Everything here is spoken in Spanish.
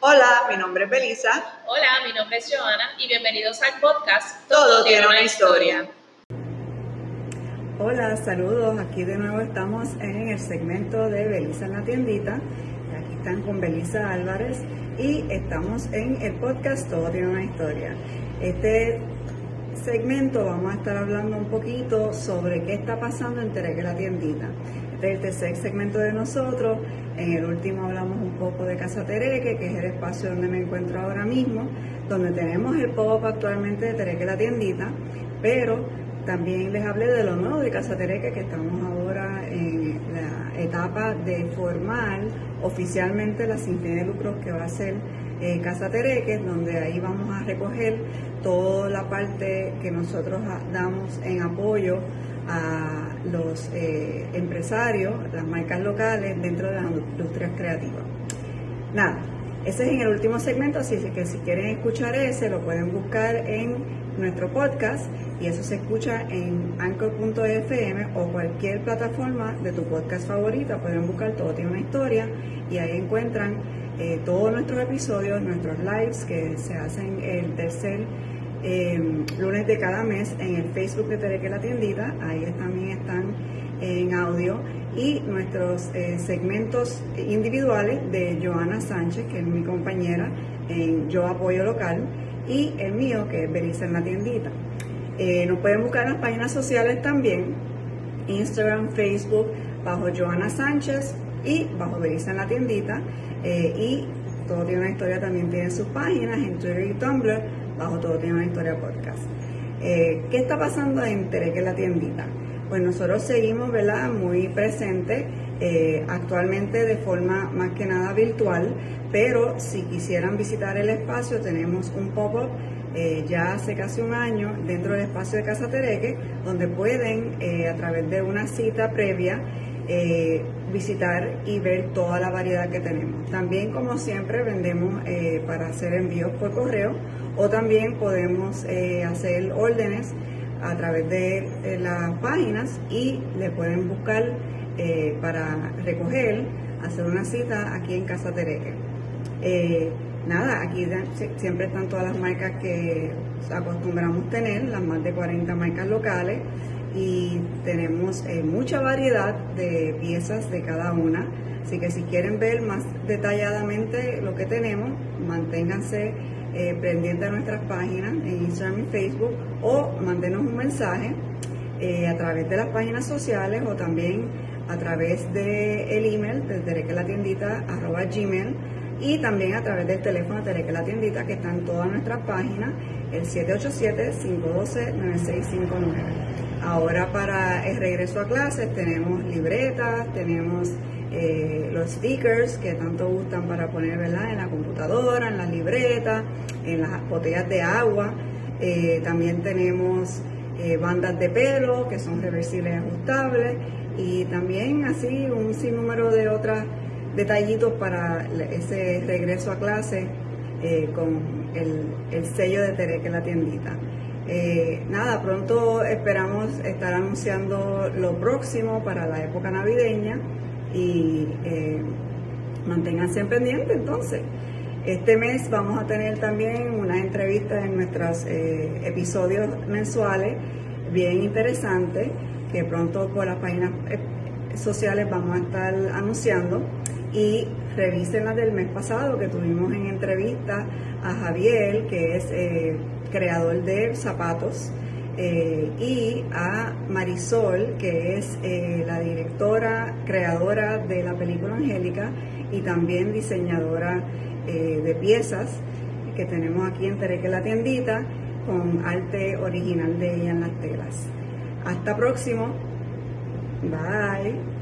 Hola, mi nombre es Belisa. Hola, mi nombre es Joana y bienvenidos al podcast Todo, tiene una historia. Hola, saludos. Aquí de nuevo estamos en el segmento de Belisa en la tiendita. Aquí están con Belisa Álvarez y estamos en el podcast Todo tiene una historia. Este segmento vamos a estar hablando un poquito sobre qué está pasando en Tereque la tiendita. Este es el tercer segmento de nosotros. En el último hablamos un poco de Casa Tereque, que es el espacio donde me encuentro ahora mismo, donde tenemos el pop actualmente de Tereque la tiendita, pero también les hablé de lo nuevo de Casa Tereque, que estamos ahora en la etapa de formar oficialmente la sin de lucros que va a ser eh, Casa Tereque, donde ahí vamos a recoger toda la parte que nosotros damos en apoyo a los eh, empresarios, las marcas locales dentro de las industrias creativas. Nada, ese es en el último segmento, así que si quieren escuchar ese, lo pueden buscar en nuestro podcast y eso se escucha en anchor.fm o cualquier plataforma de tu podcast favorita. Pueden buscar Todo tiene una historia y ahí encuentran eh, todos nuestros episodios, nuestros lives que se hacen el tercer Em, lunes de cada mes en el Facebook de Tereque la Tiendita, ahí también están en audio, y nuestros eh, segmentos individuales de Joana Sánchez, que es mi compañera en Yo Apoyo Local, y el mío, que es Berisa en la Tiendita. Eh, nos pueden buscar en las páginas sociales también, Instagram, Facebook, bajo Joana Sánchez y bajo Berisa en la Tiendita, eh, y todo tiene una historia, también tiene sus páginas en Twitter y Tumblr, bajo Todo Tiene una Historia Podcast. Eh, ¿Qué está pasando en Tereque la tiendita? Pues nosotros seguimos, ¿verdad?, muy presentes, eh, actualmente de forma más que nada virtual, pero si quisieran visitar el espacio, tenemos un pop-up eh, ya hace casi un año dentro del espacio de Casa Tereque, donde pueden, a través de una cita previa, visitar y ver toda la variedad que tenemos. También, como siempre, vendemos para hacer envíos por correo o también podemos eh, hacer órdenes a través de, las páginas y le pueden buscar eh, para recoger, hacer una cita aquí en Casa Tereque. Eh, nada, aquí siempre están todas las marcas que acostumbramos tener, las más de 40 marcas locales y tenemos mucha variedad de piezas de cada una. Así que si quieren ver más detalladamente lo que tenemos, manténganse eh, pendiente a nuestras páginas en Instagram y Facebook o mándenos un mensaje eh, a través de las páginas sociales o también a través del el email de Tereque la Tiendita arroba gmail y también a través del teléfono de Tereque la Tiendita que está en todas nuestras páginas, el 787-512-9659. Ahora para el regreso a clases tenemos libretas, tenemos eh, los stickers que tanto gustan para poner en la computadora, en las libretas, en las botellas de agua. Eh, también tenemos eh, bandas de pelo que son reversibles y ajustables y también así un sinnúmero de otros detallitos para ese regreso a clase con el, sello de Tereque en la tiendita. nada, pronto esperamos estar anunciando lo próximo para la época navideña y eh, manténganse pendientes entonces. Este mes vamos a tener también una entrevista en nuestros eh, episodios mensuales bien interesantes que pronto por las páginas eh, sociales vamos a estar anunciando y revisen la del mes pasado que tuvimos en entrevista a Javier que es eh, creador de zapatos eh, y a Marisol, que es eh, la directora, creadora de la película Angélica y también diseñadora de piezas que tenemos aquí en Tereque la tiendita con arte original de ella en las telas. Hasta próximo. Bye.